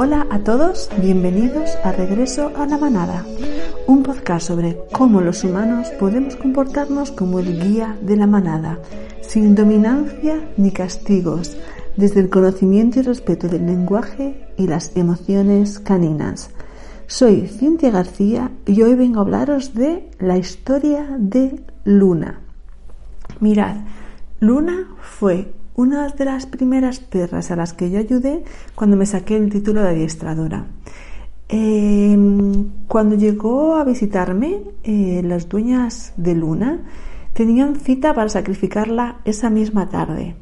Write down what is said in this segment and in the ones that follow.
Hola a todos, bienvenidos a Regreso a la Manada, un podcast sobre cómo los humanos podemos comportarnos como el guía de la manada, sin dominancia ni castigos, desde el conocimiento y respeto del lenguaje y las emociones caninas. Soy Cintia García y hoy vengo a hablaros de la historia de Luna. Mirad, Luna fue una de las primeras perras a las que yo ayudé cuando me saqué el título de adiestradora. Em, cuando llegó a visitarme, eh, las dueñas de Luna tenían cita para sacrificarla esa misma tarde.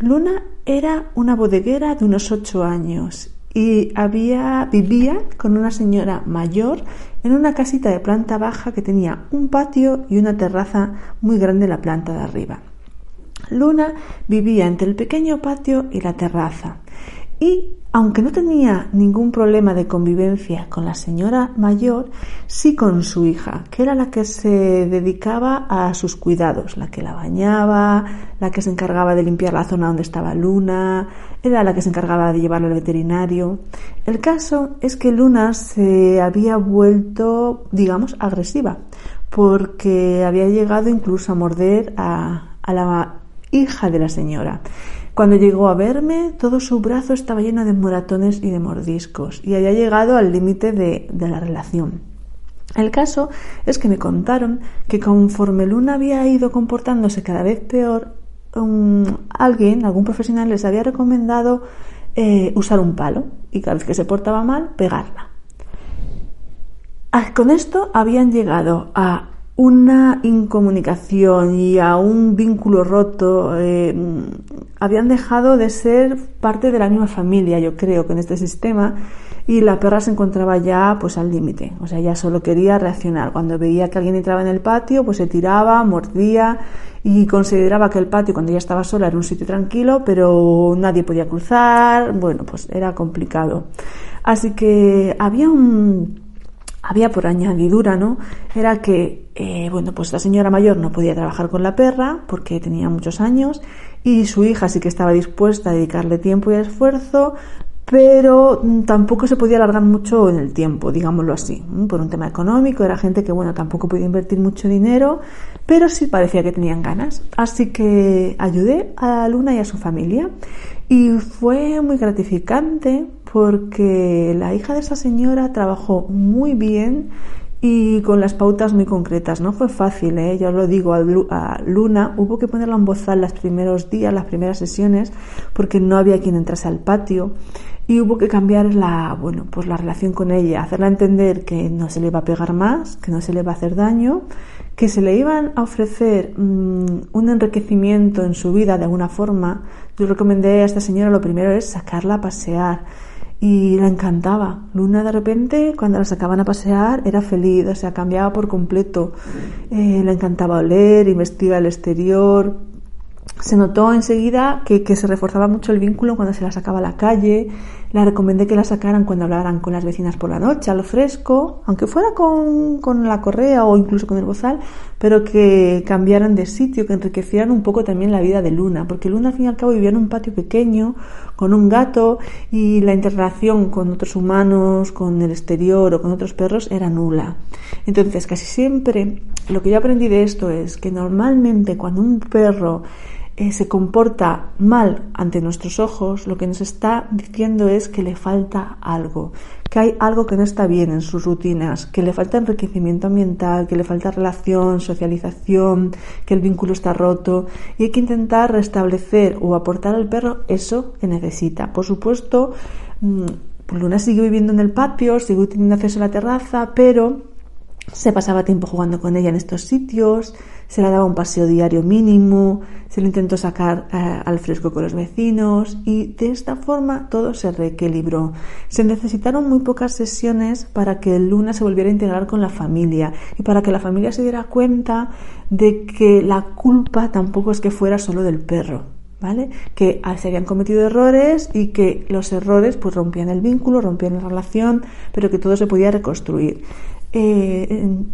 Luna era una bodeguera de unos ocho años y había, vivía con una señora mayor en una casita de planta baja que tenía un patio y una terraza muy grande en la planta de arriba. Luna vivía entre el pequeño patio y la terraza y, aunque no tenía ningún problema de convivencia con la señora mayor, sí con su hija, que era la que se dedicaba a sus cuidados, la que la bañaba, la que se encargaba de limpiar la zona donde estaba Luna, era la que se encargaba de llevarla al veterinario. El caso es que Luna se había vuelto, digamos, agresiva, porque había llegado incluso a morder a, a la hija de la señora. Cuando llegó a verme, todo su brazo estaba lleno de moratones y de mordiscos, y había llegado al límite de, la relación. El caso es que me contaron que conforme Luna había ido comportándose cada vez peor, alguien, algún profesional, les había recomendado eh, usar un palo y cada vez que se portaba mal, pegarla. Ah, con esto habían llegado a una incomunicación y a un vínculo roto, eh, habían dejado de ser parte de la misma familia, yo creo, con este sistema, y la perra se encontraba ya pues al límite, o sea, ya solo quería reaccionar. Cuando veía que alguien entraba en el patio, pues se tiraba, mordía y consideraba que el patio cuando ya estaba sola era un sitio tranquilo, pero nadie podía cruzar, bueno, pues era complicado. Así que había un había por añadidura, ¿no? Era que, eh, bueno, pues la señora mayor no podía trabajar con la perra porque tenía muchos años y su hija sí que estaba dispuesta a dedicarle tiempo y esfuerzo, pero tampoco se podía alargar mucho en el tiempo, digámoslo así, por un tema económico, era gente que, bueno, tampoco podía invertir mucho dinero, pero sí parecía que tenían ganas. Así que ayudé a Luna y a su familia y fue muy gratificante porque la hija de esa señora trabajó muy bien y con las pautas muy concretas. No fue fácil, ¿eh? yo lo digo a Luna, hubo que ponerla en bozal los primeros días, las primeras sesiones, porque no había quien entrase al patio y hubo que cambiar la, bueno, pues la relación con ella, hacerla entender que no se le va a pegar más, que no se le va a hacer daño, que se le iban a ofrecer mm, un enriquecimiento en su vida de alguna forma. Yo recomendé a esta señora lo primero es sacarla a pasear y la encantaba. Luna de repente, cuando la sacaban a pasear, era feliz, o sea, cambiaba por completo. Eh, le encantaba oler, investigar el exterior. Se notó enseguida que, que, se reforzaba mucho el vínculo cuando se la sacaba a la calle. La recomendé que la sacaran cuando hablaran con las vecinas por la noche, a lo fresco, aunque fuera con, con la correa o incluso con el bozal, pero que cambiaran de sitio, que enriquecieran un poco también la vida de Luna, porque Luna al fin y al cabo vivía en un patio pequeño, con un gato, y la interacción con otros humanos, con el exterior o con otros perros era nula. Entonces, casi siempre lo que yo aprendí de esto es que normalmente cuando un perro eh, se comporta mal ante nuestros ojos, lo que nos está diciendo es que le falta algo, que hay algo que no está bien en sus rutinas, que le falta enriquecimiento ambiental, que le falta relación, socialización, que el vínculo está roto y hay que intentar restablecer o aportar al perro eso que necesita. Por supuesto, mm, Luna sigue viviendo en el patio, sigue teniendo acceso a la terraza, pero se pasaba tiempo jugando con ella en estos sitios, se le daba un paseo diario mínimo, se le intentó sacar eh, al fresco con los vecinos y de esta forma todo se reequilibró. Se necesitaron muy pocas sesiones para que Luna se volviera a integrar con la familia y para que la familia se diera cuenta de que la culpa tampoco es que fuera solo del perro, ¿vale? Que se habían cometido errores y que los errores pues rompían el vínculo, rompían la relación, pero que todo se podía reconstruir. Eh,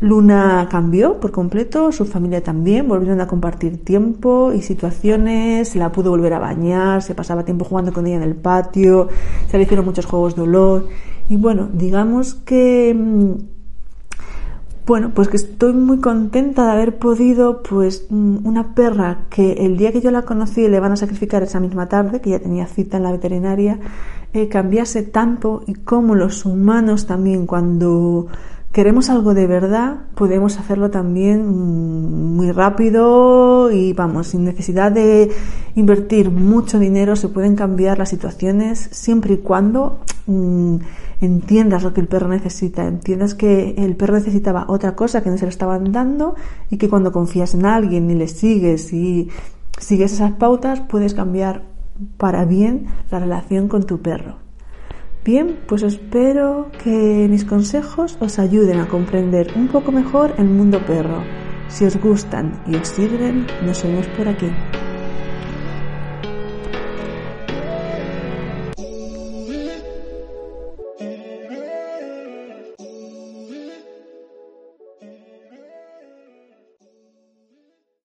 Luna cambió por completo, su familia también, volvieron a compartir tiempo y situaciones, la pudo volver a bañar, se pasaba tiempo jugando con ella en el patio, se le hicieron muchos juegos de olor. Y bueno, digamos que mm, bueno, pues que estoy muy contenta de haber podido, pues, mm, una perra que el día que yo la conocí le van a sacrificar esa misma tarde, que ya tenía cita en la veterinaria, eh, cambiase tanto y como los humanos también cuando queremos algo de verdad, podemos hacerlo también mm, muy rápido y vamos, sin necesidad de invertir mucho dinero, se pueden cambiar las situaciones siempre y cuando mm, entiendas lo que el perro necesita, entiendas que el perro necesitaba otra cosa que no se le estaban dando y que cuando confías en alguien y le sigues y sigues esas pautas, puedes cambiar para bien la relación con tu perro. Bien, pues espero que mis consejos os ayuden a comprender un poco mejor el mundo perro. Si os gustan y os sirven, nos vemos por aquí.